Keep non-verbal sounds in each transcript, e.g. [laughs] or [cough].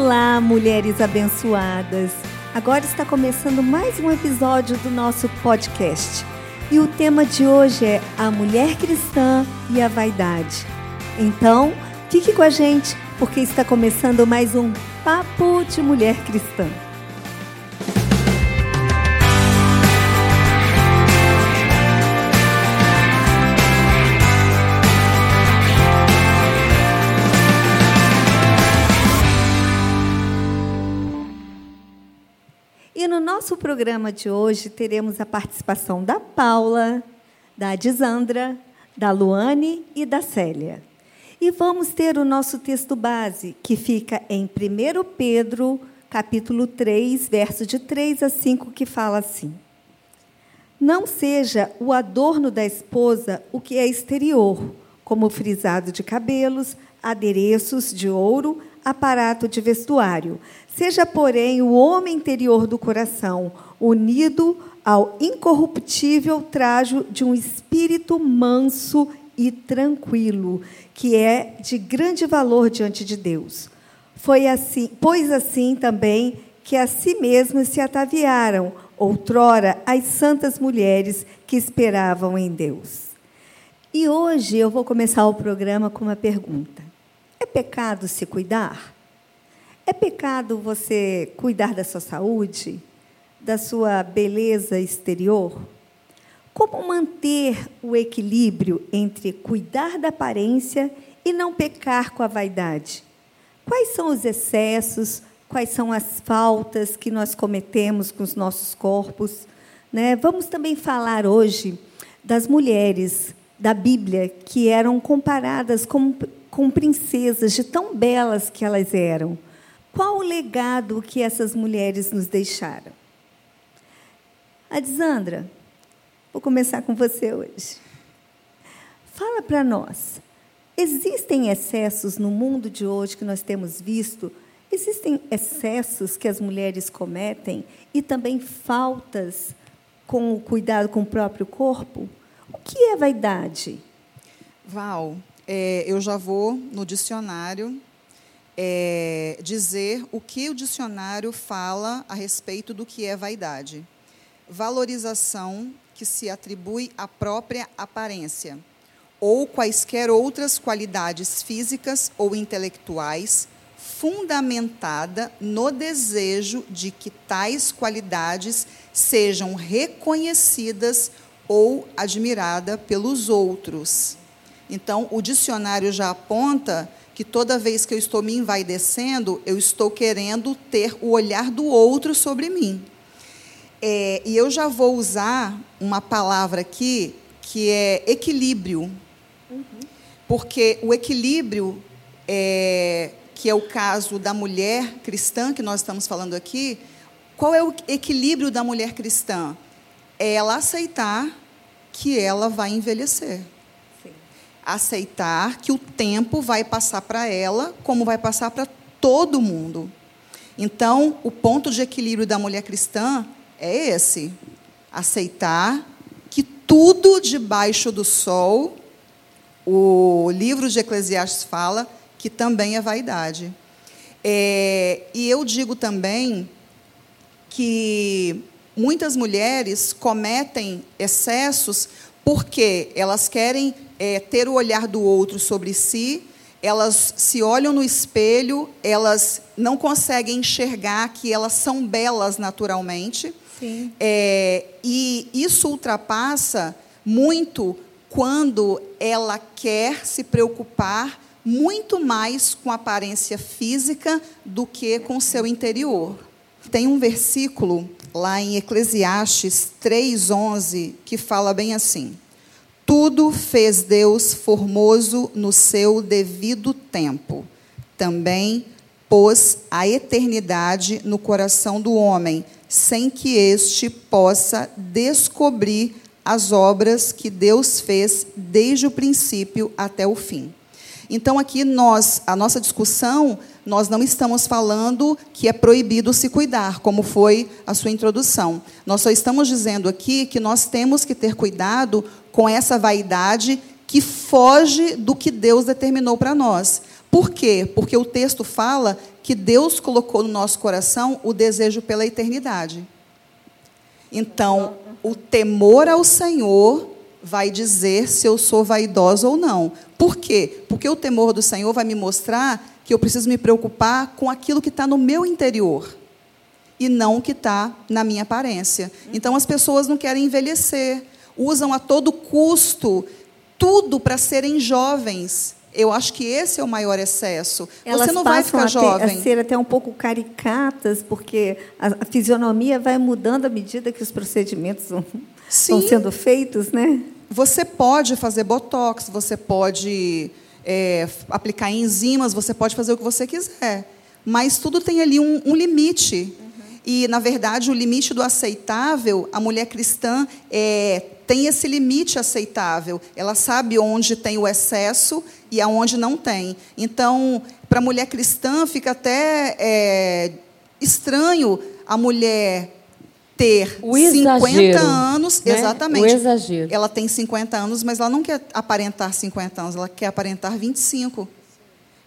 Olá, mulheres abençoadas! Agora está começando mais um episódio do nosso podcast. E o tema de hoje é a mulher cristã e a vaidade. Então, fique com a gente, porque está começando mais um Papo de Mulher Cristã. No nosso programa de hoje teremos a participação da Paula, da Adisandra, da Luane e da Célia. E vamos ter o nosso texto base, que fica em 1 Pedro, capítulo 3, verso de 3 a 5, que fala assim: Não seja o adorno da esposa o que é exterior, como frisado de cabelos, adereços de ouro, aparato de vestuário. Seja, porém, o homem interior do coração, unido ao incorruptível trajo de um espírito manso e tranquilo, que é de grande valor diante de Deus. Foi assim, pois assim também que a si mesmas se ataviaram outrora as santas mulheres que esperavam em Deus. E hoje eu vou começar o programa com uma pergunta. É pecado se cuidar? É pecado você cuidar da sua saúde, da sua beleza exterior? Como manter o equilíbrio entre cuidar da aparência e não pecar com a vaidade? Quais são os excessos? Quais são as faltas que nós cometemos com os nossos corpos? Né? Vamos também falar hoje das mulheres da Bíblia que eram comparadas com com princesas, de tão belas que elas eram. Qual o legado que essas mulheres nos deixaram? Adisandra, vou começar com você hoje. Fala para nós. Existem excessos no mundo de hoje que nós temos visto? Existem excessos que as mulheres cometem e também faltas com o cuidado com o próprio corpo? O que é vaidade? Val, é, eu já vou no dicionário é, dizer o que o dicionário fala a respeito do que é vaidade. Valorização que se atribui à própria aparência ou quaisquer outras qualidades físicas ou intelectuais fundamentada no desejo de que tais qualidades sejam reconhecidas ou admiradas pelos outros. Então, o dicionário já aponta que toda vez que eu estou me envaidecendo, eu estou querendo ter o olhar do outro sobre mim. É, e eu já vou usar uma palavra aqui que é equilíbrio. Uhum. Porque o equilíbrio, é, que é o caso da mulher cristã que nós estamos falando aqui, qual é o equilíbrio da mulher cristã? É ela aceitar que ela vai envelhecer aceitar que o tempo vai passar para ela, como vai passar para todo mundo. Então, o ponto de equilíbrio da mulher cristã é esse: aceitar que tudo debaixo do sol, o livro de Eclesiastes fala que também é vaidade. É, e eu digo também que muitas mulheres cometem excessos porque elas querem é, ter o olhar do outro sobre si, elas se olham no espelho, elas não conseguem enxergar que elas são belas naturalmente. É, e isso ultrapassa muito quando ela quer se preocupar muito mais com a aparência física do que com o seu interior. Tem um versículo lá em Eclesiastes 3:11 que fala bem assim: tudo fez Deus formoso no seu devido tempo. Também pôs a eternidade no coração do homem, sem que este possa descobrir as obras que Deus fez desde o princípio até o fim. Então aqui nós, a nossa discussão, nós não estamos falando que é proibido se cuidar, como foi a sua introdução. Nós só estamos dizendo aqui que nós temos que ter cuidado com essa vaidade que foge do que Deus determinou para nós. Por quê? Porque o texto fala que Deus colocou no nosso coração o desejo pela eternidade. Então, o temor ao Senhor vai dizer se eu sou vaidosa ou não. Por quê? Porque o temor do Senhor vai me mostrar que eu preciso me preocupar com aquilo que está no meu interior e não o que está na minha aparência. Então, as pessoas não querem envelhecer, usam a todo custo tudo para serem jovens. Eu acho que esse é o maior excesso. Elas Você não vai ficar a, jovem. a ser até um pouco caricatas, porque a, a fisionomia vai mudando à medida que os procedimentos vão, vão sendo feitos, né? Você pode fazer botox, você pode é, aplicar enzimas, você pode fazer o que você quiser. Mas tudo tem ali um, um limite. Uhum. E, na verdade, o limite do aceitável, a mulher cristã é, tem esse limite aceitável. Ela sabe onde tem o excesso e aonde não tem. Então, para a mulher cristã, fica até é, estranho a mulher ter o 50 anos, né? exatamente. O exagero. Ela tem 50 anos, mas ela não quer aparentar 50 anos, ela quer aparentar 25.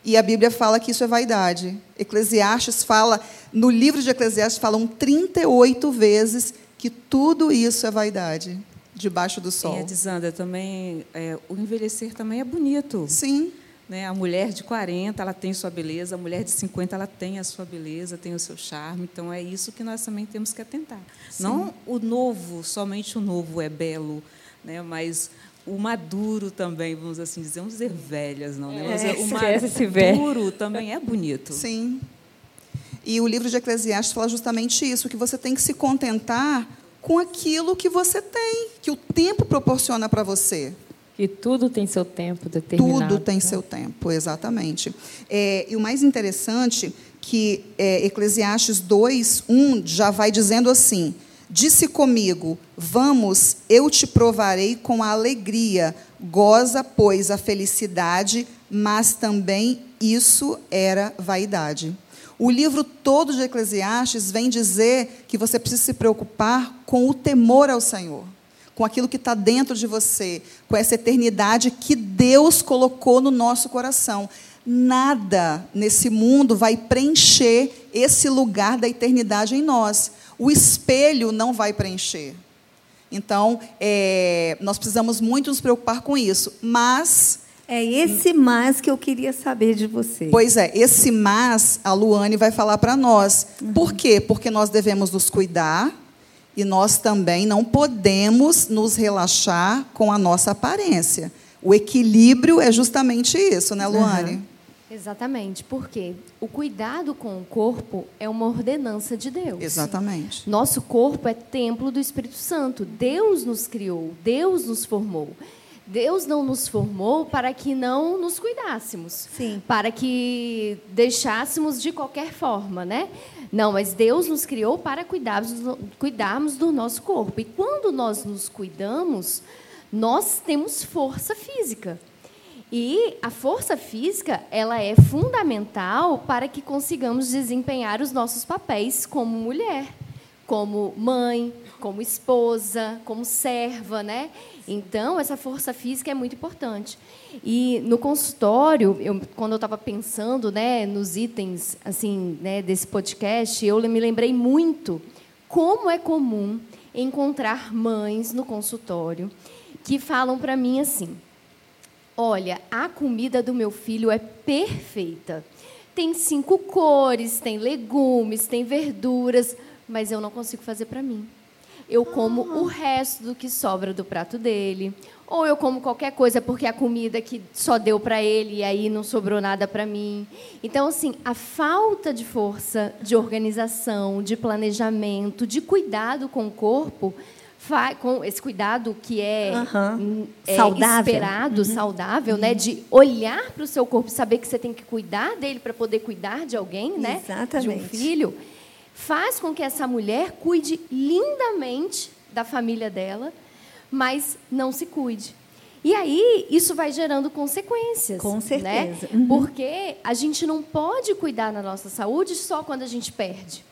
E a Bíblia fala que isso é vaidade. Eclesiastes fala, no livro de Eclesiastes falam 38 vezes que tudo isso é vaidade debaixo do sol. É, Dizanda, também é, o envelhecer também é bonito. Sim. Né? A mulher de 40, ela tem sua beleza, a mulher de 50, ela tem a sua beleza, tem o seu charme. Então é isso que nós também temos que atentar. Sim. Não o novo, somente o novo é belo, né? Mas o maduro também, vamos assim dizer, vamos dizer velhas, não, né? Mas é, o maduro também é bonito. Sim. E o livro de Eclesiastes fala justamente isso, que você tem que se contentar com aquilo que você tem, que o tempo proporciona para você. Que tudo tem seu tempo determinado. Tudo tem né? seu tempo, exatamente. É, e o mais interessante que é, Eclesiastes 2, 1 já vai dizendo assim: Disse comigo: Vamos, eu te provarei com a alegria. Goza, pois, a felicidade, mas também isso era vaidade. O livro todo de Eclesiastes vem dizer que você precisa se preocupar com o temor ao Senhor, com aquilo que está dentro de você, com essa eternidade que Deus colocou no nosso coração. Nada nesse mundo vai preencher esse lugar da eternidade em nós o espelho não vai preencher. Então, é, nós precisamos muito nos preocupar com isso. Mas. É esse mas que eu queria saber de você. Pois é, esse mas a Luane vai falar para nós. Uhum. Por quê? Porque nós devemos nos cuidar e nós também não podemos nos relaxar com a nossa aparência. O equilíbrio é justamente isso, né, Luane? Uhum. Exatamente, porque o cuidado com o corpo é uma ordenança de Deus. Exatamente. Nosso corpo é templo do Espírito Santo. Deus nos criou, Deus nos formou. Deus não nos formou para que não nos cuidássemos, Sim. para que deixássemos de qualquer forma, né? Não, mas Deus nos criou para cuidarmos, do nosso corpo. E quando nós nos cuidamos, nós temos força física. E a força física, ela é fundamental para que consigamos desempenhar os nossos papéis como mulher, como mãe, como esposa, como serva, né? Então, essa força física é muito importante. E no consultório, eu, quando eu estava pensando, né, nos itens assim, né, desse podcast, eu me lembrei muito como é comum encontrar mães no consultório que falam para mim assim: Olha, a comida do meu filho é perfeita. Tem cinco cores, tem legumes, tem verduras, mas eu não consigo fazer para mim. Eu como o resto do que sobra do prato dele, ou eu como qualquer coisa porque a comida que só deu para ele e aí não sobrou nada para mim. Então, assim, a falta de força, de organização, de planejamento, de cuidado com o corpo com esse cuidado que é, uhum. é saudável. esperado, uhum. saudável, né? De olhar para o seu corpo, saber que você tem que cuidar dele para poder cuidar de alguém, né? Exatamente. De um filho, faz com que essa mulher cuide lindamente da família dela, mas não se cuide. E aí, isso vai gerando consequências. Com né? certeza. Né? Uhum. Porque a gente não pode cuidar da nossa saúde só quando a gente perde.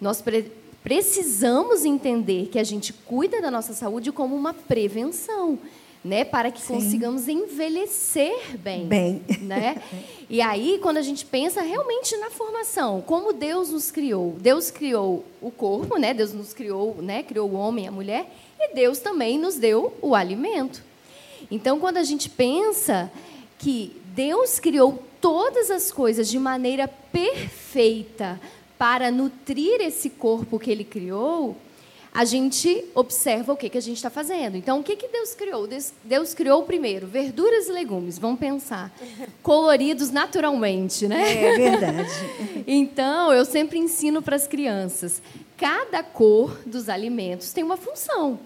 Nós precisamos entender que a gente cuida da nossa saúde como uma prevenção. Né, para que consigamos envelhecer bem, Bem. né? E aí, quando a gente pensa realmente na formação, como Deus nos criou, Deus criou o corpo, né? Deus nos criou, né? Criou o homem e a mulher, e Deus também nos deu o alimento. Então, quando a gente pensa que Deus criou todas as coisas de maneira perfeita para nutrir esse corpo que Ele criou, a gente observa o que, que a gente está fazendo. Então, o que, que Deus criou? Deus, Deus criou primeiro verduras e legumes, vamos pensar, [laughs] coloridos naturalmente, né? É verdade. [laughs] Então, eu sempre ensino para as crianças: cada cor dos alimentos tem uma função.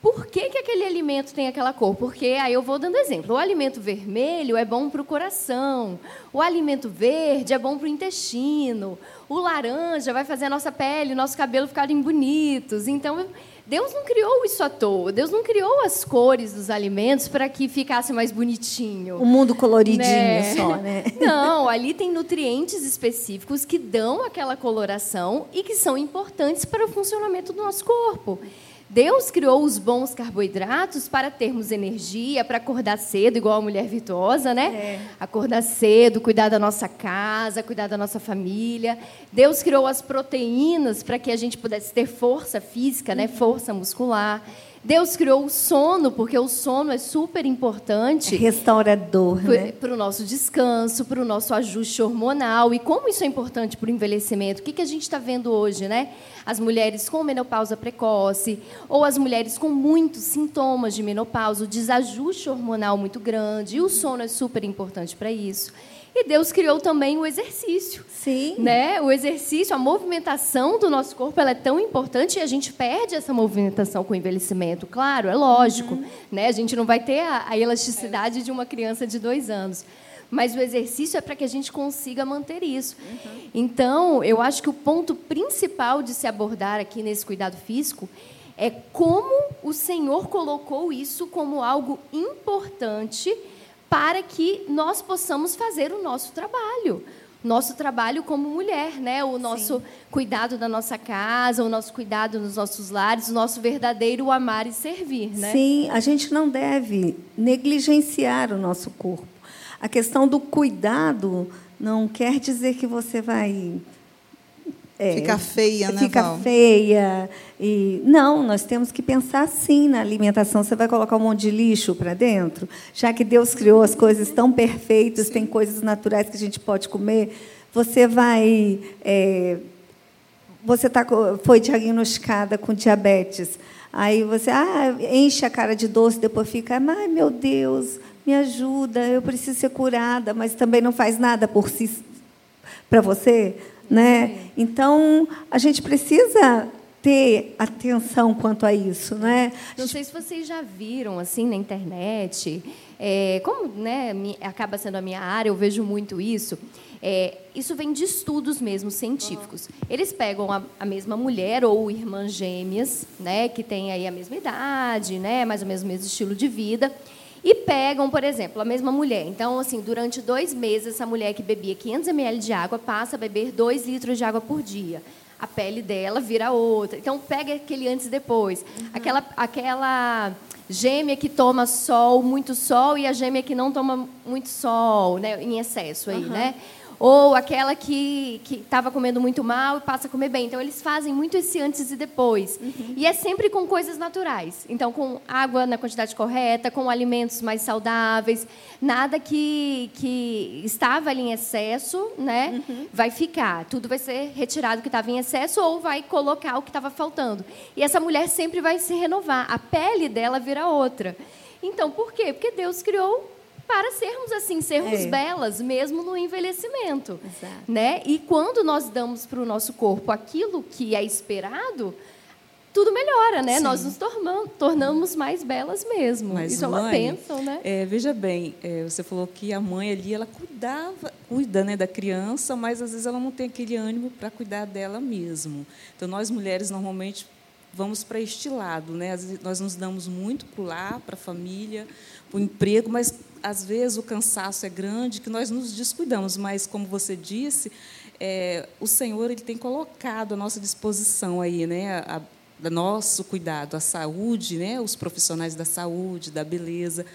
Por que, que aquele alimento tem aquela cor? Porque aí eu vou dando exemplo. O alimento vermelho é bom para o coração. O alimento verde é bom para o intestino. O laranja vai fazer a nossa pele, o nosso cabelo ficarem bonitos. Então, Deus não criou isso à toa. Deus não criou as cores dos alimentos para que ficasse mais bonitinho. O mundo coloridinho Né? só, né? [laughs] Não, ali tem nutrientes específicos que dão aquela coloração e que são importantes para o funcionamento do nosso corpo. Deus criou os bons carboidratos para termos energia, para acordar cedo, igual a mulher virtuosa, né? Acordar cedo, cuidar da nossa casa, cuidar da nossa família. Deus criou as proteínas para que a gente pudesse ter força física, né? Força muscular. Deus criou o sono, porque o sono é super importante Restaurador, né? para o nosso descanso, para o nosso ajuste hormonal. E como isso é importante para o envelhecimento? O que, que a gente está vendo hoje, né? As mulheres com menopausa precoce, ou as mulheres com muitos sintomas de menopausa, o desajuste hormonal muito grande, e o sono é super importante para isso. E Deus criou também o exercício. Sim. Né? O exercício, a movimentação do nosso corpo ela é tão importante e a gente perde essa movimentação com o envelhecimento. Claro, é lógico. Né? A gente não vai ter a, a elasticidade de uma criança de dois anos. Mas o exercício é para que a gente consiga manter isso. Então, eu acho que o ponto principal de se abordar aqui nesse cuidado físico é como o Senhor colocou isso como algo importante para que nós possamos fazer o nosso trabalho. Nosso trabalho como mulher, né? o nosso cuidado da nossa casa, o nosso cuidado nos nossos lares, o nosso verdadeiro amar e servir. Né? Sim, a gente não deve negligenciar o nosso corpo. A questão do cuidado não quer dizer que você vai é, Ficar feia, né, Fica Val? feia. E, não, nós temos que pensar assim na alimentação. Você vai colocar um monte de lixo para dentro? Já que Deus criou as coisas tão perfeitas, tem coisas naturais que a gente pode comer, você vai. é, você tá, foi diagnosticada com diabetes. Aí você ah, enche a cara de doce, depois fica, ai meu Deus, me ajuda, eu preciso ser curada, mas também não faz nada por si para você, né? Então a gente precisa ter atenção quanto a isso, né? Não sei se vocês já viram assim na internet, é, como né, acaba sendo a minha área, eu vejo muito isso. É, isso vem de estudos mesmo científicos. Eles pegam a, a mesma mulher ou irmãs gêmeas, né, que têm aí a mesma idade, né, mais ou menos o mesmo estilo de vida, e pegam, por exemplo, a mesma mulher. Então, assim, durante dois meses, essa mulher que bebia 500 ml de água passa a beber 2 litros de água por dia. A pele dela vira outra. Então, pega aquele antes e depois. Aquela, aquela gêmea que toma sol, muito sol, e a gêmea que não toma muito sol, né, em excesso aí, né? Ou aquela que estava comendo muito mal e passa a comer bem. Então, eles fazem muito esse antes e depois. E é sempre com coisas naturais. Então, com água na quantidade correta, com alimentos mais saudáveis. Nada que, que estava ali em excesso né, vai ficar. Tudo vai ser retirado que estava em excesso ou vai colocar o que estava faltando. E essa mulher sempre vai se renovar. A pele dela vira outra. Então, por quê? Porque Deus criou para sermos assim, sermos É. belas, mesmo no envelhecimento. Exato. Né? E quando nós damos para o nosso corpo aquilo que é esperado, tudo melhora, né? Sim. Nós nos tornamos, tornamos mais belas mesmo. Mas, Isso é uma bênção, né? é, veja bem, é, você falou que a mãe ali ela cuidava, cuida né, da criança, mas às vezes ela não tem aquele ânimo para cuidar dela mesmo. Então nós mulheres normalmente vamos para este lado, né? Nós nos damos muito para o lar, para a família, para o emprego, mas às vezes o cansaço é grande que nós nos descuidamos. Mas como você disse, é, o Senhor ele tem colocado à nossa disposição aí, né? A, do nosso cuidado, a saúde, né? os profissionais da saúde, da beleza,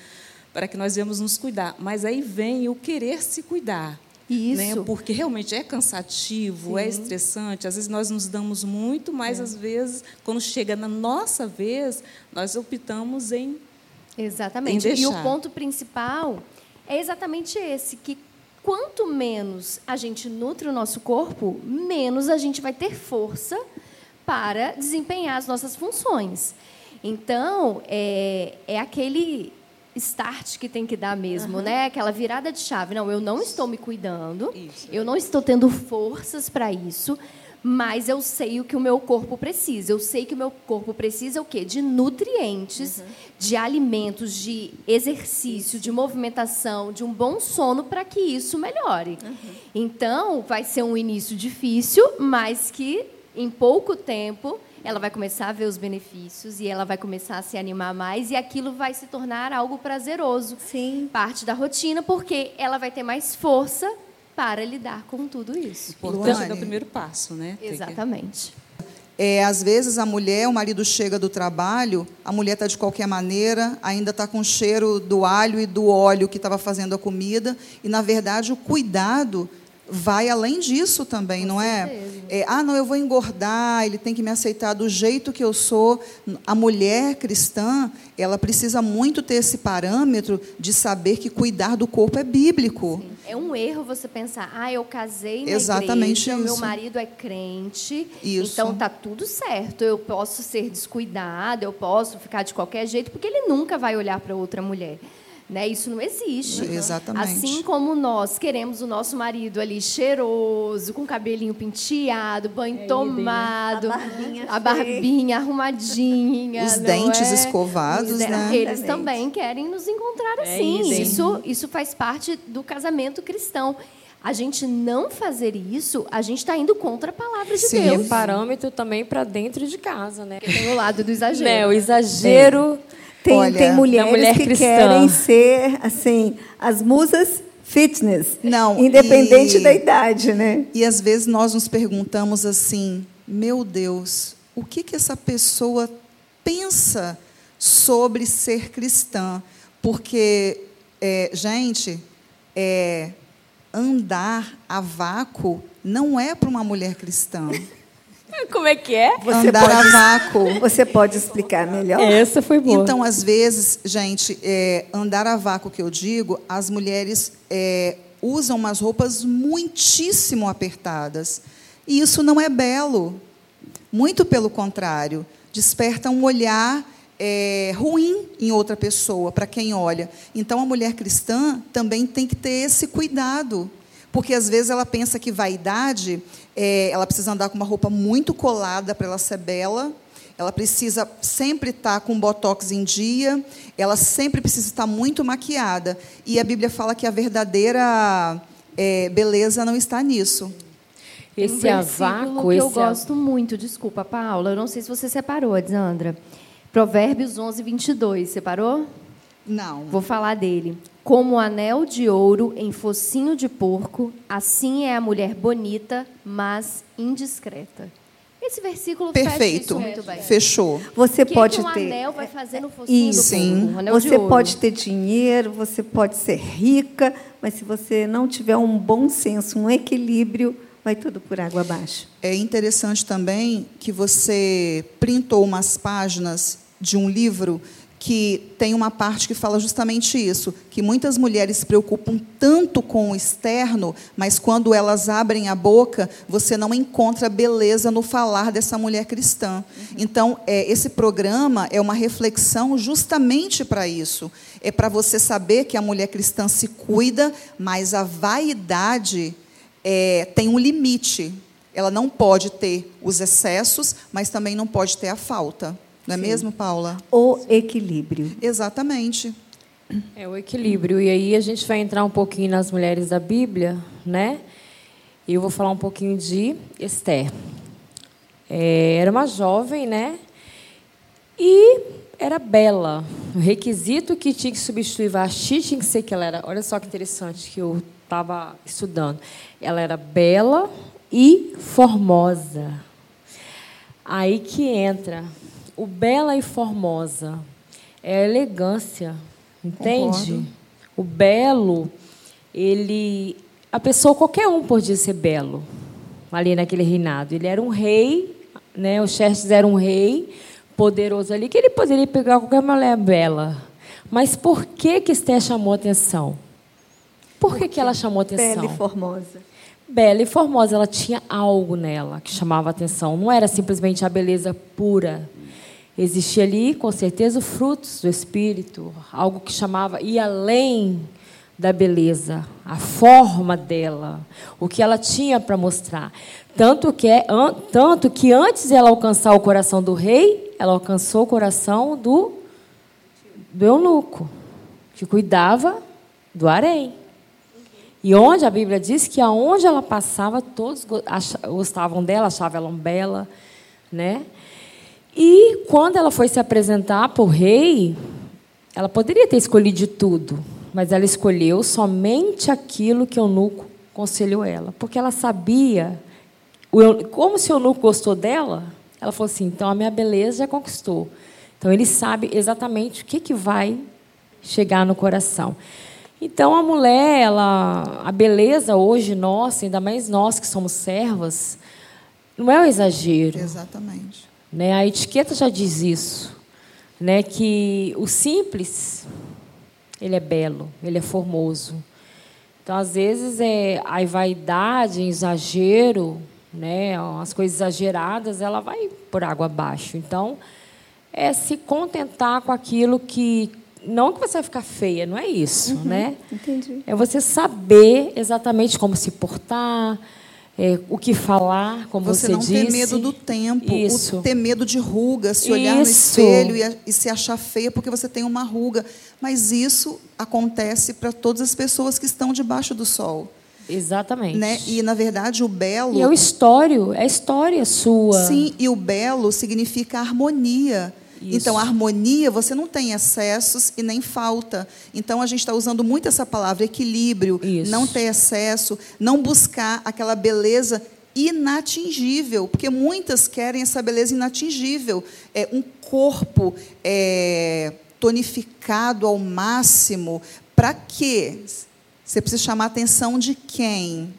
para que nós venhamos nos cuidar. Mas aí vem o querer se cuidar. Isso. Né? Porque realmente é cansativo, é estressante. Às vezes nós nos damos muito, mas É. às vezes, quando chega na nossa vez, nós optamos em Exatamente. E o ponto principal é exatamente esse, que quanto menos a gente nutre o nosso corpo, menos a gente vai ter força para desempenhar as nossas funções. Então, é, é aquele start que tem que dar mesmo, né? Aquela virada de chave. Não, eu não estou me cuidando, Isso. eu não estou tendo forças para isso, mas eu sei o que o meu corpo precisa. Eu sei que o meu corpo precisa o quê? De nutrientes, de alimentos, de exercício, de movimentação, de um bom sono para que isso melhore. Então, vai ser um início difícil, mas que em pouco tempo ela vai começar a ver os benefícios e ela vai começar a se animar mais e aquilo vai se tornar algo prazeroso Sim. parte da rotina, porque ela vai ter mais força para lidar com tudo isso. importante é o primeiro passo, né? Exatamente. É, às vezes a mulher, o marido chega do trabalho, a mulher está de qualquer maneira, ainda está com o cheiro do alho e do óleo que estava fazendo a comida, e na verdade o cuidado vai além disso também, não é? É, Ah, não, eu vou engordar, ele tem que me aceitar do jeito que eu sou. A mulher cristã, ela precisa muito ter esse parâmetro de saber que cuidar do corpo é bíblico. É um erro você pensar, ah, eu casei na Exatamente igreja, meu isso. marido é crente, Isso. então tá tudo certo. Eu posso ser descuidada, eu posso ficar de qualquer jeito, porque ele nunca vai olhar para outra mulher. Né? Isso não existe. Exatamente. Assim como nós queremos o nosso marido ali cheiroso, com cabelinho penteado, banho tomado, A barbinha a barbinha arrumadinha, Os não dentes é? escovados, Os de- né? Eles Exatamente. também querem nos encontrar É assim. isso. isso, isso faz parte do casamento cristão. A gente não fazer isso, a gente está indo contra a palavra de Sim, E é Deus. parâmetro também para dentro de casa, né? Tem o lado do exagero. Né, o exagero. Tem, Olha, tem mulheres mulher que cristã. querem ser, assim, as musas fitness. Não, Independente e- da idade, né? E às vezes nós nos perguntamos assim: meu Deus, o que, que essa pessoa pensa sobre ser cristã? Porque, é, gente, é, andar a vácuo não é para uma mulher cristã. [laughs] Como é que é? Você andar pode, a vácuo. você pode explicar melhor? Essa foi boa. Então, às vezes, gente, é, andar a vácuo que eu digo, as mulheres é, usam umas roupas muitíssimo apertadas. E isso não é belo. Muito pelo contrário. Desperta um olhar é, ruim em outra pessoa, para quem olha. Então, a mulher cristã também tem que ter esse cuidado. Porque, às vezes, ela pensa que vaidade, é, ela precisa andar com uma roupa muito colada para ela ser bela, ela precisa sempre estar com botox em dia, ela sempre precisa estar muito maquiada. E a Bíblia fala que a verdadeira é, beleza não está nisso. Um Esse versículo avaco, que esse eu a- gosto muito, desculpa, Paula. Eu não sei se você separou, Alexandra. Provérbios 11, 22. Separou? Não. Vou falar dele. Como anel de ouro em focinho de porco, assim é a mulher bonita, mas indiscreta. Esse versículo Perfeito. fecha isso muito bem. Fechou. Você O que, pode que um ter. anel vai fazer no focinho Isso. do Sim. porco? Um Você ouro. pode ter dinheiro, você pode ser rica, mas se você não tiver um bom senso, um equilíbrio, vai tudo por água abaixo. É interessante também que você printou umas páginas de um livro que tem uma parte que fala justamente isso, que muitas mulheres se preocupam tanto com o externo, mas quando elas abrem a boca, você não encontra beleza no falar dessa mulher cristã. Então, é, esse programa é uma reflexão justamente para isso. É para você saber que a mulher cristã se cuida, mas a vaidade é, tem um limite. Ela não pode ter os excessos, mas também não pode ter a falta. Não é mesmo, Paula? O equilíbrio. Exatamente. É o equilíbrio. E aí a gente vai entrar um pouquinho nas mulheres da Bíblia, né? E eu vou falar um pouquinho de Esther. É, era uma jovem, né? E era bela. O requisito que tinha que substituir Vasti tinha que ser que ela era. Olha só que interessante que eu estava estudando. Ela era bela e formosa. Aí que entra o bela e formosa. É a elegância, entende? Concordo. O belo, ele. A pessoa, qualquer um podia ser belo ali naquele reinado. Ele era um rei, né? o Xerxes era um rei poderoso ali, que ele poderia pegar qualquer mulher bela. Mas por que que Esther chamou atenção? Por que, que ela chamou atenção? Bela e formosa. bela e formosa, ela tinha algo nela que chamava atenção. Não era simplesmente a beleza pura. Existia ali, com certeza, os frutos do espírito, algo que chamava e além da beleza, a forma dela, o que ela tinha para mostrar. Tanto que é, an- tanto que antes ela alcançar o coração do rei, ela alcançou o coração do do eunuco, que cuidava do harém. E onde a Bíblia diz que aonde ela passava, todos gostavam dela, achavam ela bela, né? E quando ela foi se apresentar para o rei, ela poderia ter escolhido de tudo, mas ela escolheu somente aquilo que o eunuco aconselhou ela, porque ela sabia, como se o eunuco gostou dela, ela falou assim: então a minha beleza já conquistou. Então ele sabe exatamente o que, que vai chegar no coração. Então a mulher, ela, a beleza hoje nossa, ainda mais nós que somos servas, não é o exagero. Exatamente. Né? A etiqueta já diz isso, né? que o simples, ele é belo, ele é formoso. Então, às vezes, é a vaidade, o exagero, né? as coisas exageradas, ela vai por água abaixo. Então, é se contentar com aquilo que... Não que você vai ficar feia, não é isso, né? Entendi. É você saber exatamente como se portar, é, o que falar, como Você, você, não disse. ter medo do tempo, Isso. ter medo de ruga, se olhar no Isso. espelho e, e se achar feia porque você tem uma ruga. Mas isso acontece para todas as pessoas que estão debaixo do sol. Exatamente. Né? E, na verdade, o belo. E é o histório, é a história sua. Sim, e o belo significa harmonia. Isso. Então, harmonia, você não tem excessos e nem falta. Então, a gente está usando muito essa palavra, equilíbrio, Isso. não ter excesso, não buscar aquela beleza inatingível, porque muitas querem essa beleza inatingível. É um corpo é, tonificado ao máximo. Para quê? Você precisa chamar a atenção de quem?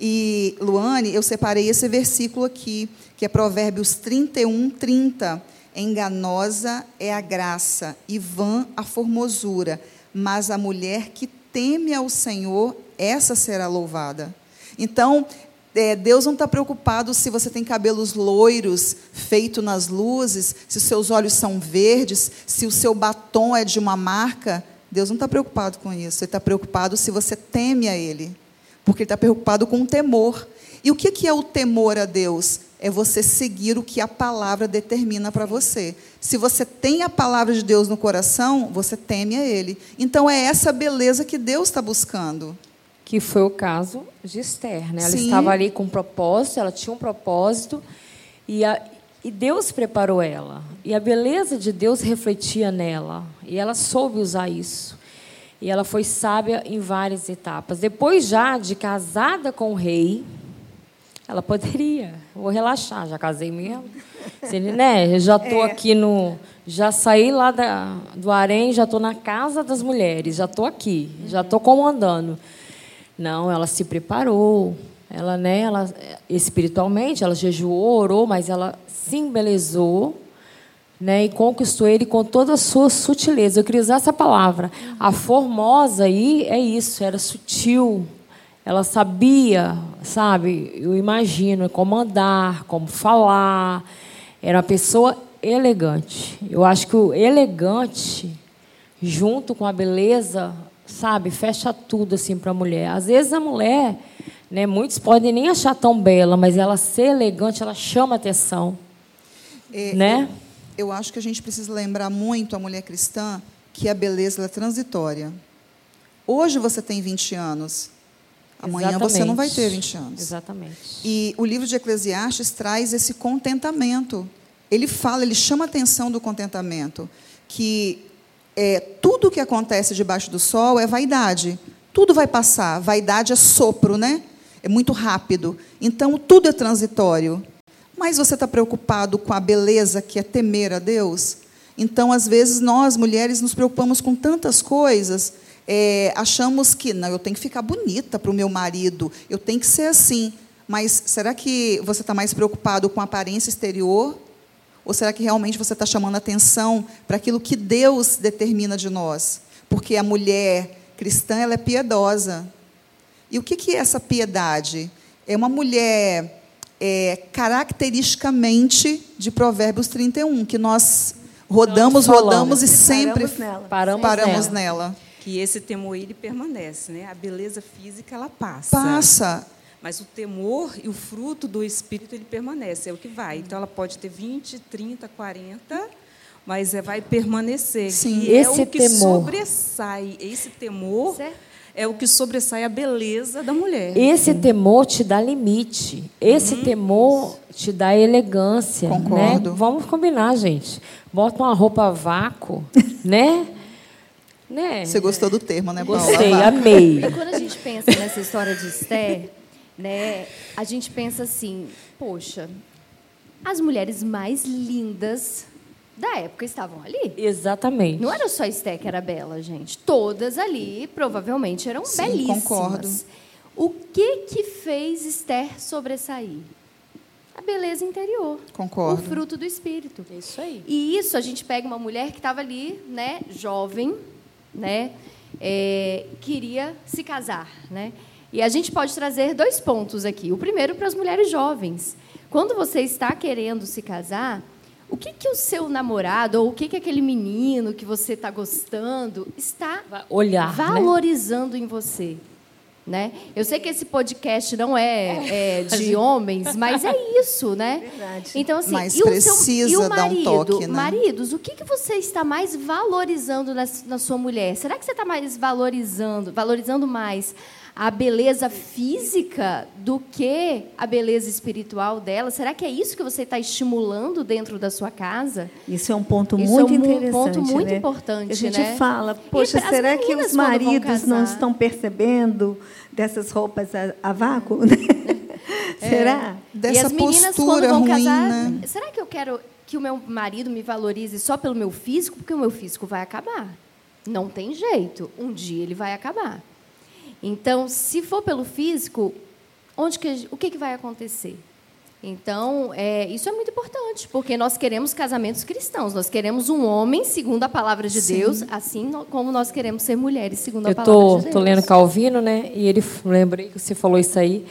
E, Luane, eu separei esse versículo aqui, que é Provérbios 31, 30. Enganosa é a graça e vã a formosura, mas a mulher que teme ao Senhor, essa será louvada. Então, é, Deus não está preocupado se você tem cabelos loiros, feito nas luzes, se seus olhos são verdes, se o seu batom é de uma marca. Deus não está preocupado com isso. Ele está preocupado se você teme a Ele. Porque Ele está preocupado com o temor. E o que que é o temor a Deus? É você seguir o que a palavra determina para você. Se você tem a palavra de Deus no coração, você teme a Ele. Então é essa beleza que Deus está buscando. Que foi o caso de Esther. Né? Ela Sim. estava ali com um propósito, ela tinha um propósito, e, a- e Deus preparou ela. E a beleza de Deus refletia nela. E ela soube usar isso. E ela foi sábia em várias etapas. Depois, já de casada com o rei, ela poderia. Vou relaxar, já casei mesmo. Ele, né? Já estou aqui no. Já saí lá da, do harém, já estou na casa das mulheres, já estou aqui, já estou comandando. Não, ela se preparou. Ela, né, ela, espiritualmente, ela jejuou, orou, mas ela se embelezou né, e conquistou ele com toda a sua sutileza. Eu queria usar essa palavra. A formosa aí é isso, era sutil. Ela sabia, sabe, eu imagino, como andar, como falar. Era uma pessoa elegante. Eu acho que o elegante, junto com a beleza, sabe, fecha tudo assim para a mulher. Às vezes a mulher, né, muitos podem nem achar tão bela, mas ela ser elegante, ela chama atenção, É, né? Eu acho que a gente precisa lembrar muito a mulher cristã que a beleza é transitória. Hoje você tem 20 anos. Amanhã você não vai ter 20 anos. Exatamente. E o livro de Eclesiastes traz esse contentamento. Ele fala, ele chama a atenção do contentamento, que é, tudo que acontece debaixo do sol é vaidade. Tudo vai passar. Vaidade é sopro, né? É muito rápido. Então tudo é transitório. Mas você está preocupado com a beleza que é temer a Deus? Então, às vezes, nós, mulheres, nos preocupamos com tantas coisas, é, achamos que, não, eu tenho que ficar bonita para o meu marido, eu tenho que ser assim. Mas será que você está mais preocupado com a aparência exterior? Ou será que realmente você está chamando atenção para aquilo que Deus determina de nós? Porque a mulher cristã ela é piedosa. E o que, que é essa piedade? É uma mulher é, caracteristicamente de Provérbios 31, que nós rodamos, rodamos e sempre Paramos nela. Paramos, paramos nela. nela. Que esse temor ele permanece, né? A beleza física ela passa. Passa. Mas o temor e o fruto do espírito ele permanece, é o que vai. Então ela pode ter 20, 30, 40, mas é, vai permanecer. Sim. E é Esse o que temor. sobressai. Esse temor Certo. é o que sobressai a beleza da mulher. Esse temor te dá limite. Esse temor te dá elegância. Concordo. Né? Vamos combinar, gente. Bota uma roupa a vácuo, [laughs] né? Né? Você gostou do termo, né, Paula? Gostei, amei. E quando a gente pensa nessa história de Esther, né, a gente pensa assim, poxa, as mulheres mais lindas da época estavam ali. Exatamente. Não era só Esther que era bela, gente. Todas ali provavelmente eram Sim, belíssimas. concordo. O que que fez Esther sobressair? A beleza interior. Concordo. O fruto do espírito. É isso aí. E isso a gente pega uma mulher que estava ali, né, jovem, né, é, queria se casar, né. E a gente pode trazer dois pontos aqui. O primeiro para as mulheres jovens. Quando você está querendo se casar, o que que o seu namorado ou o que que aquele menino que você está gostando está Olhar. né? valorizando em você? Né? Eu sei que esse podcast não é, é [laughs] de homens, mas é isso, né? Verdade. Então, assim, Mas e o, seu, precisa e o dar um marido? toque, né? Maridos, o que, que você está mais valorizando na, na sua mulher? Será que você está mais valorizando, valorizando mais a beleza física do que a beleza espiritual dela? Será que é isso que você está estimulando dentro da sua casa? Isso é um ponto Isso muito é um interessante. ponto muito né? importante, A gente né? fala, poxa, as será que os maridos não estão percebendo dessas roupas a, a vácuo? né? [laughs] será? Dessa e as meninas, quando vão ruim, casar, né? será que eu quero que o meu marido me valorize só pelo meu físico? Porque o meu físico vai acabar. Não tem jeito. Um dia ele vai acabar. Então, se for pelo físico, onde que, o que, que vai acontecer? Então, é, isso é muito importante, porque nós queremos casamentos cristãos. Nós queremos um homem segundo a palavra de Sim. Deus, assim no- como nós queremos ser mulheres segundo a Eu palavra tô, de Deus. tô lendo Calvino, né? E ele lembrei que você falou isso aí.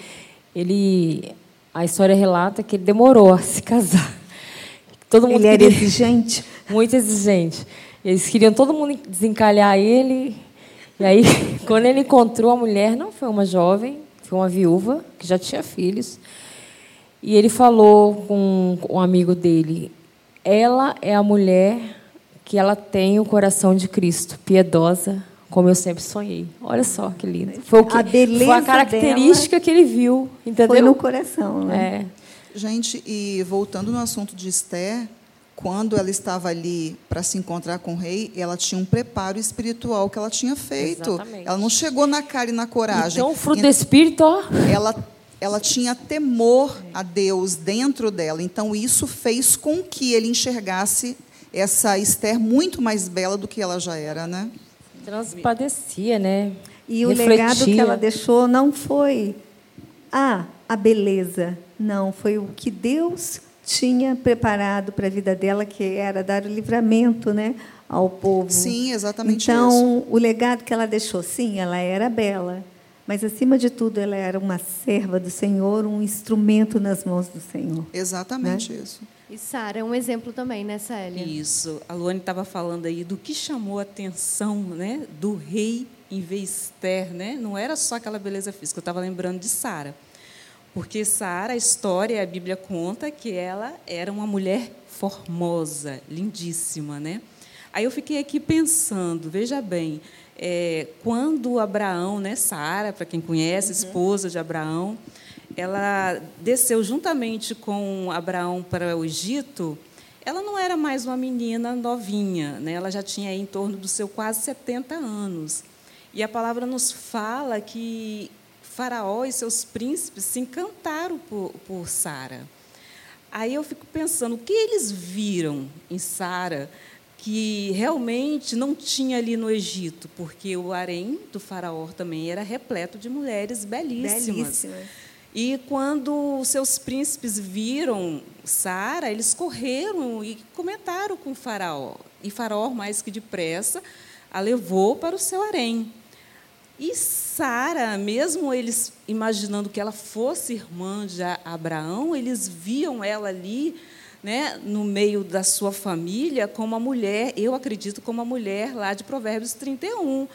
Ele a história relata que ele demorou a [laughs] se casar. Todo mundo Ele era queria, exigente. [laughs] muito exigente. Eles queriam todo mundo desencalhar ele. E aí, quando ele encontrou a mulher, não foi uma jovem, foi uma viúva que já tinha filhos. E ele falou com um amigo dele: ela é a mulher que ela tem o coração de Cristo, piedosa, como eu sempre sonhei. Olha só que lindo. Foi, o que, A beleza foi a característica que ele viu, entendeu? Foi no coração. Né? É. Gente, e voltando no assunto de Esther, quando ela estava ali para se encontrar com o rei, ela tinha um preparo espiritual que ela tinha feito. Exatamente. Ela não chegou na cara e na coragem. Então, o fruto do Espírito, ó, ela, ela tinha temor a Deus dentro dela. Então, isso fez com que ele enxergasse essa Esther muito mais bela do que ela já era, né? transpadecia, né? E o Refletia. legado que ela deixou não foi ah, a beleza. Não, foi o que Deus tinha preparado para a vida dela, que era dar o livramento né, ao povo. Sim, exatamente então, isso. o legado que ela deixou, sim, ela era bela, mas, acima de tudo, ela era uma serva do Senhor, um instrumento nas mãos do Senhor. Exatamente Né? isso. E Sara é um exemplo também, né, Célia? Isso. A Luane estava falando aí do que chamou a atenção né, do rei em vez Esther. Né? Não era só aquela beleza física. Eu estava lembrando de Sara. Porque Sara, a história, a Bíblia conta que ela era uma mulher formosa, lindíssima. Né? Aí eu fiquei aqui pensando, veja bem, é, quando Abraão, né, Sara, para quem conhece, esposa de Abraão, ela desceu juntamente com Abraão para o Egito, ela não era mais uma menina novinha, né? ela já tinha em torno dos seus quase 70 anos. E a palavra nos fala que Faraó e seus príncipes se encantaram por, por Sara. Aí eu fico pensando, o que eles viram em Sara que realmente não tinha ali no Egito? Porque o harém do faraó também era repleto de mulheres belíssimas. Belíssimas. E quando seus príncipes viram Sara, eles correram e comentaram com o faraó. E faraó, mais que depressa, a levou para o seu harém. E Sara, mesmo eles imaginando que ela fosse irmã de Abraão, eles viam ela ali, né, no meio da sua família, como a mulher, eu acredito, como a mulher lá de Provérbios 31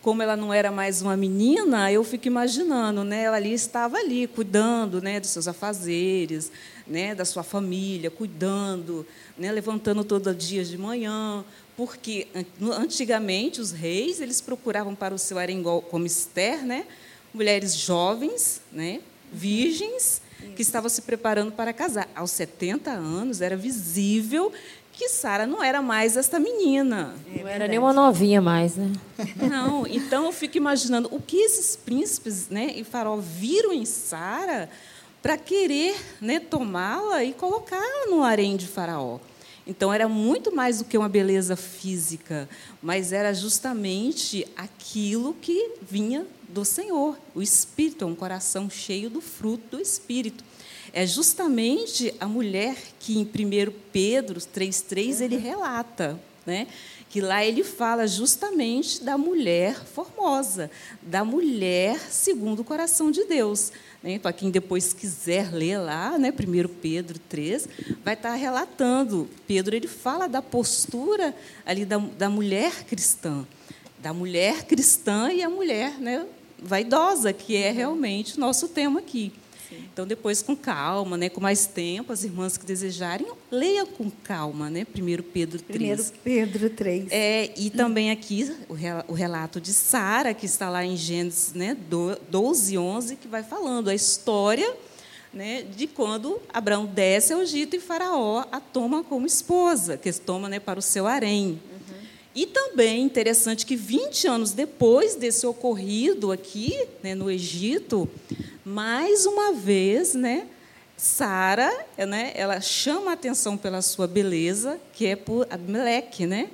como ela não era mais uma menina, eu fico imaginando, né? Ela ali estava ali cuidando, né, dos seus afazeres, né, da sua família, cuidando, né, levantando todo dia de manhã, porque antigamente os reis eles procuravam para o seu harém como Esther, né, mulheres jovens, né, virgens, que estavam se preparando para casar. Aos 70 anos era visível que Sara não era mais esta menina. É não era nem uma novinha mais, né? [laughs] Não, então eu fico imaginando o que esses príncipes né, e Farol viram em Sara para querer né, tomá-la e colocá-la no harém de Faraó. Então era muito mais do que uma beleza física, mas era justamente aquilo que vinha do Senhor, o Espírito, um coração cheio do fruto do Espírito. É justamente a mulher que em 1 Pedro 3,3 ele relata, né? que lá ele fala justamente da mulher formosa, da mulher segundo o coração de Deus. Né? Para quem depois quiser ler lá, né, 1 Pedro 3, vai estar relatando. Pedro ele fala da postura ali da, da mulher cristã, da mulher cristã e a mulher né, vaidosa, que é realmente o nosso tema aqui. Então, depois, com calma, né, com mais tempo, as irmãs que desejarem, leia com calma, né? 1 Pedro 3. 1 Pedro 3. É, e também aqui o relato de Sara, que está lá em Gênesis né, 12, 11, que vai falando a história né, de quando Abraão desce ao Egito e Faraó a toma como esposa, que toma né, para o seu harém. E também interessante que 20 anos depois desse ocorrido aqui né, no Egito, mais uma vez, né, Sara, né, ela chama a atenção pela sua beleza, que é por Abimeleque, né?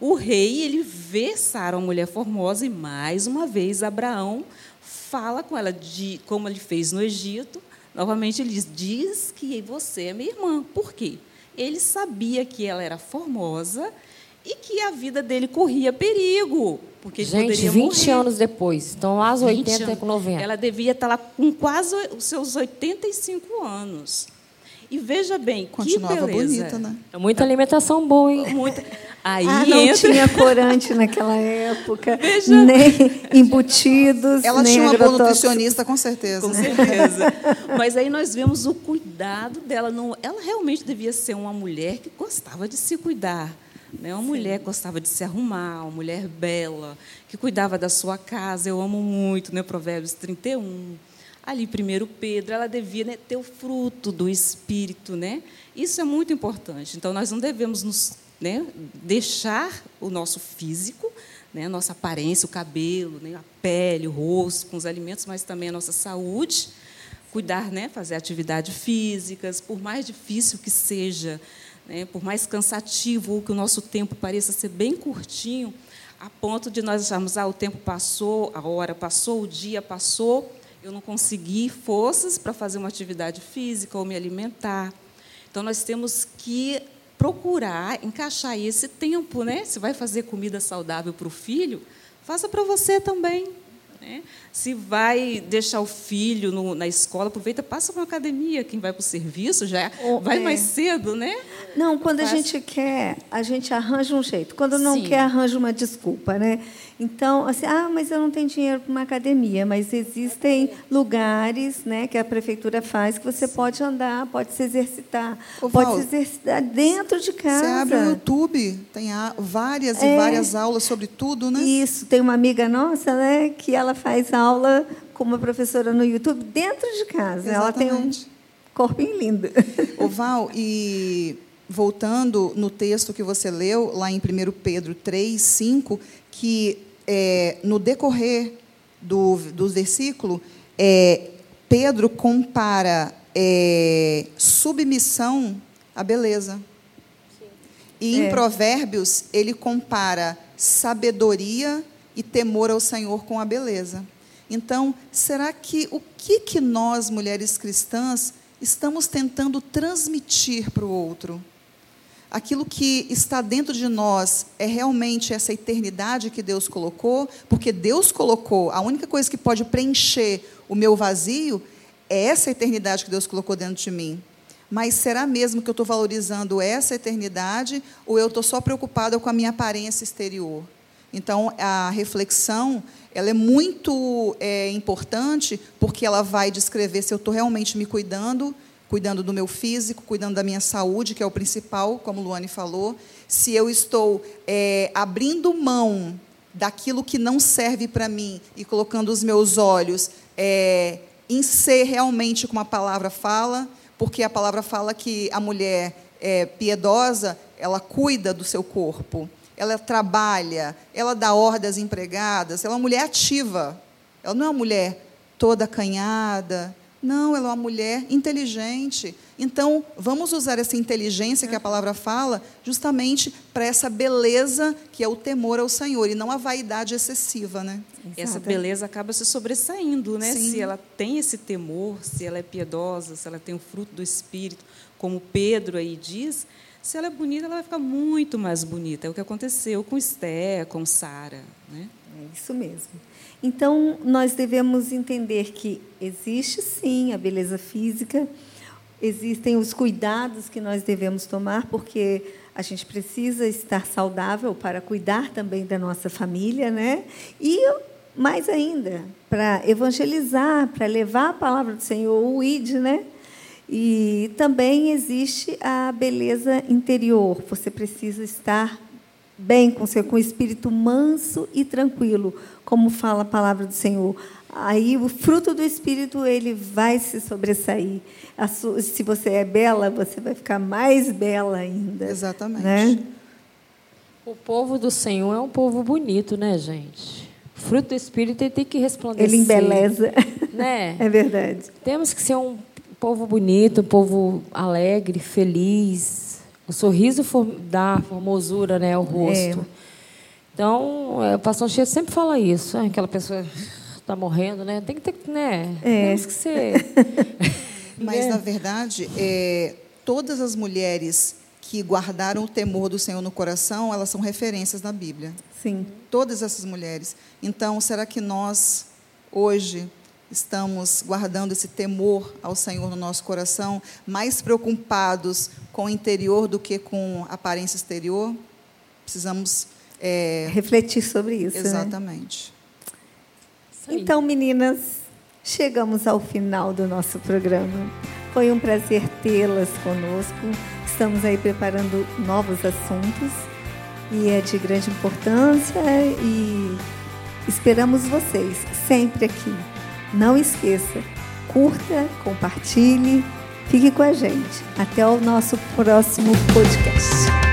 Uhum. O rei ele vê Sara, uma mulher formosa, e mais uma vez Abraão fala com ela de como ele fez no Egito. Novamente ele diz: diz que você é minha irmã. Por quê? Ele sabia que ela era formosa e que a vida dele corria perigo. Porque Gente, 20 morrer. anos depois, estão lá às 80 com 90. Ela devia estar lá com quase os seus 85 anos. E veja bem, Continuava que beleza. bonita, né? É muita alimentação boa, hein? Muita. [laughs] Aí ah, não entra... tinha [laughs] corante naquela época, Veja... nem embutidos, Ela nem tinha uma boa nutricionista, com certeza. Com certeza. Mas aí nós vemos o cuidado dela. Não... Ela realmente devia ser uma mulher que gostava de se cuidar. Né? Uma Sim. mulher que gostava de se arrumar, uma mulher bela, que cuidava da sua casa. Eu amo muito, né? Provérbios 31. Ali, primeiro Pedro, ela devia né, ter o fruto do Espírito. Né? Isso é muito importante. Então, nós não devemos nos né, deixar o nosso físico, né, a nossa aparência, o cabelo, né, a pele, o rosto, com os alimentos, mas também a nossa saúde. Cuidar, né, fazer atividades físicas, por mais difícil que seja, né, por mais cansativo ou que o nosso tempo pareça ser bem curtinho, a ponto de nós acharmos, ah, o tempo passou, a hora passou, o dia passou, eu não consegui forças para fazer uma atividade física ou me alimentar. Então, nós temos que procurar encaixar esse tempo, né? Se vai fazer comida saudável para o filho, faça para você também. Né? Se vai deixar o filho no, na escola, aproveita, passa para uma academia. Quem vai para o serviço já oh, vai é. mais cedo, né? Não, quando Faz... a gente quer, a gente arranja um jeito. Quando não Sim. quer, arranja uma desculpa, né? Então, assim, ah, mas eu não tenho dinheiro para uma academia, mas existem lugares, né, que a prefeitura faz que você pode andar, pode se exercitar, Ô, pode Val, se exercitar dentro de casa. Você abre o YouTube, tem várias é, e várias aulas sobre tudo, né? Isso, tem uma amiga nossa, né, que ela faz aula com uma professora no YouTube dentro de casa. Exatamente. Ela tem um corpinho lindo. O Val, e voltando no texto que você leu, lá em 1 Pedro 3, 5, que é, no decorrer do, do versículo, é, Pedro compara é, submissão à beleza. E em É. Provérbios, ele compara sabedoria e temor ao Senhor com a beleza. Então, será que o que, que nós, mulheres cristãs, estamos tentando transmitir para o outro? Aquilo que está dentro de nós é realmente essa eternidade que Deus colocou? Porque Deus colocou, a única coisa que pode preencher o meu vazio é essa eternidade que Deus colocou dentro de mim. Mas será mesmo que eu estou valorizando essa eternidade ou eu estou só preocupada com a minha aparência exterior? Então, a reflexão ela é muito é, importante porque ela vai descrever se eu estou realmente me cuidando, cuidando do meu físico, cuidando da minha saúde, que é o principal, como Luane falou, se eu estou é, abrindo mão daquilo que não serve para mim e colocando os meus olhos é, em ser realmente como a palavra fala, porque a palavra fala que a mulher é, piedosa, ela cuida do seu corpo, ela trabalha, ela dá ordem às empregadas, ela é uma mulher ativa, ela não é uma mulher toda acanhada, não, ela é uma mulher inteligente. Então, vamos usar essa inteligência que a palavra fala justamente para essa beleza que é o temor ao Senhor e não a vaidade excessiva, né? Essa beleza acaba se sobressaindo, né? Sim. Se ela tem esse temor, se ela é piedosa, se ela tem o fruto do Espírito, como Pedro aí diz, se ela é bonita, ela vai ficar muito mais bonita. É o que aconteceu com Esther, com Sara, né? É isso mesmo. Então, nós devemos entender que existe sim a beleza física, existem os cuidados que nós devemos tomar, porque a gente precisa estar saudável para cuidar também da nossa família, né? E mais ainda, para evangelizar, para levar a palavra do Senhor, o ID, né? E também existe a beleza interior. Você precisa estar bem com seu com o espírito manso e tranquilo, como fala a palavra do Senhor. Aí o fruto do espírito ele vai se sobressair. A su- se você é bela, você vai ficar mais bela ainda. Exatamente. Né? O povo do Senhor é um povo bonito, né, gente? O fruto do Espírito ele tem que resplandecer. Ele embeleza. Né? [laughs] É verdade. Temos que ser um povo bonito, um povo alegre, feliz. O sorriso dá formosura né, ao rosto. Então, é, o pastor Cheio sempre fala isso. ah, Aquela pessoa está [laughs] morrendo, né? Tem que ter, né? É. Temos que ser. [laughs] Mas, né? na verdade, é, todas as mulheres que guardaram o temor do Senhor no coração, elas são referências na Bíblia. Sim. Todas essas mulheres. Então, será que nós, hoje, estamos guardando esse temor ao Senhor no nosso coração, mais preocupados com o interior do que com a aparência exterior? Precisamos. é, Refletir sobre isso. né? exatamente. Aí. Então, meninas, chegamos ao final do nosso programa. Foi um prazer tê-las conosco. Estamos aí preparando novos assuntos e é de grande importância e esperamos vocês sempre aqui. Não esqueça, curta, compartilhe, fique com a gente. Até o nosso próximo podcast.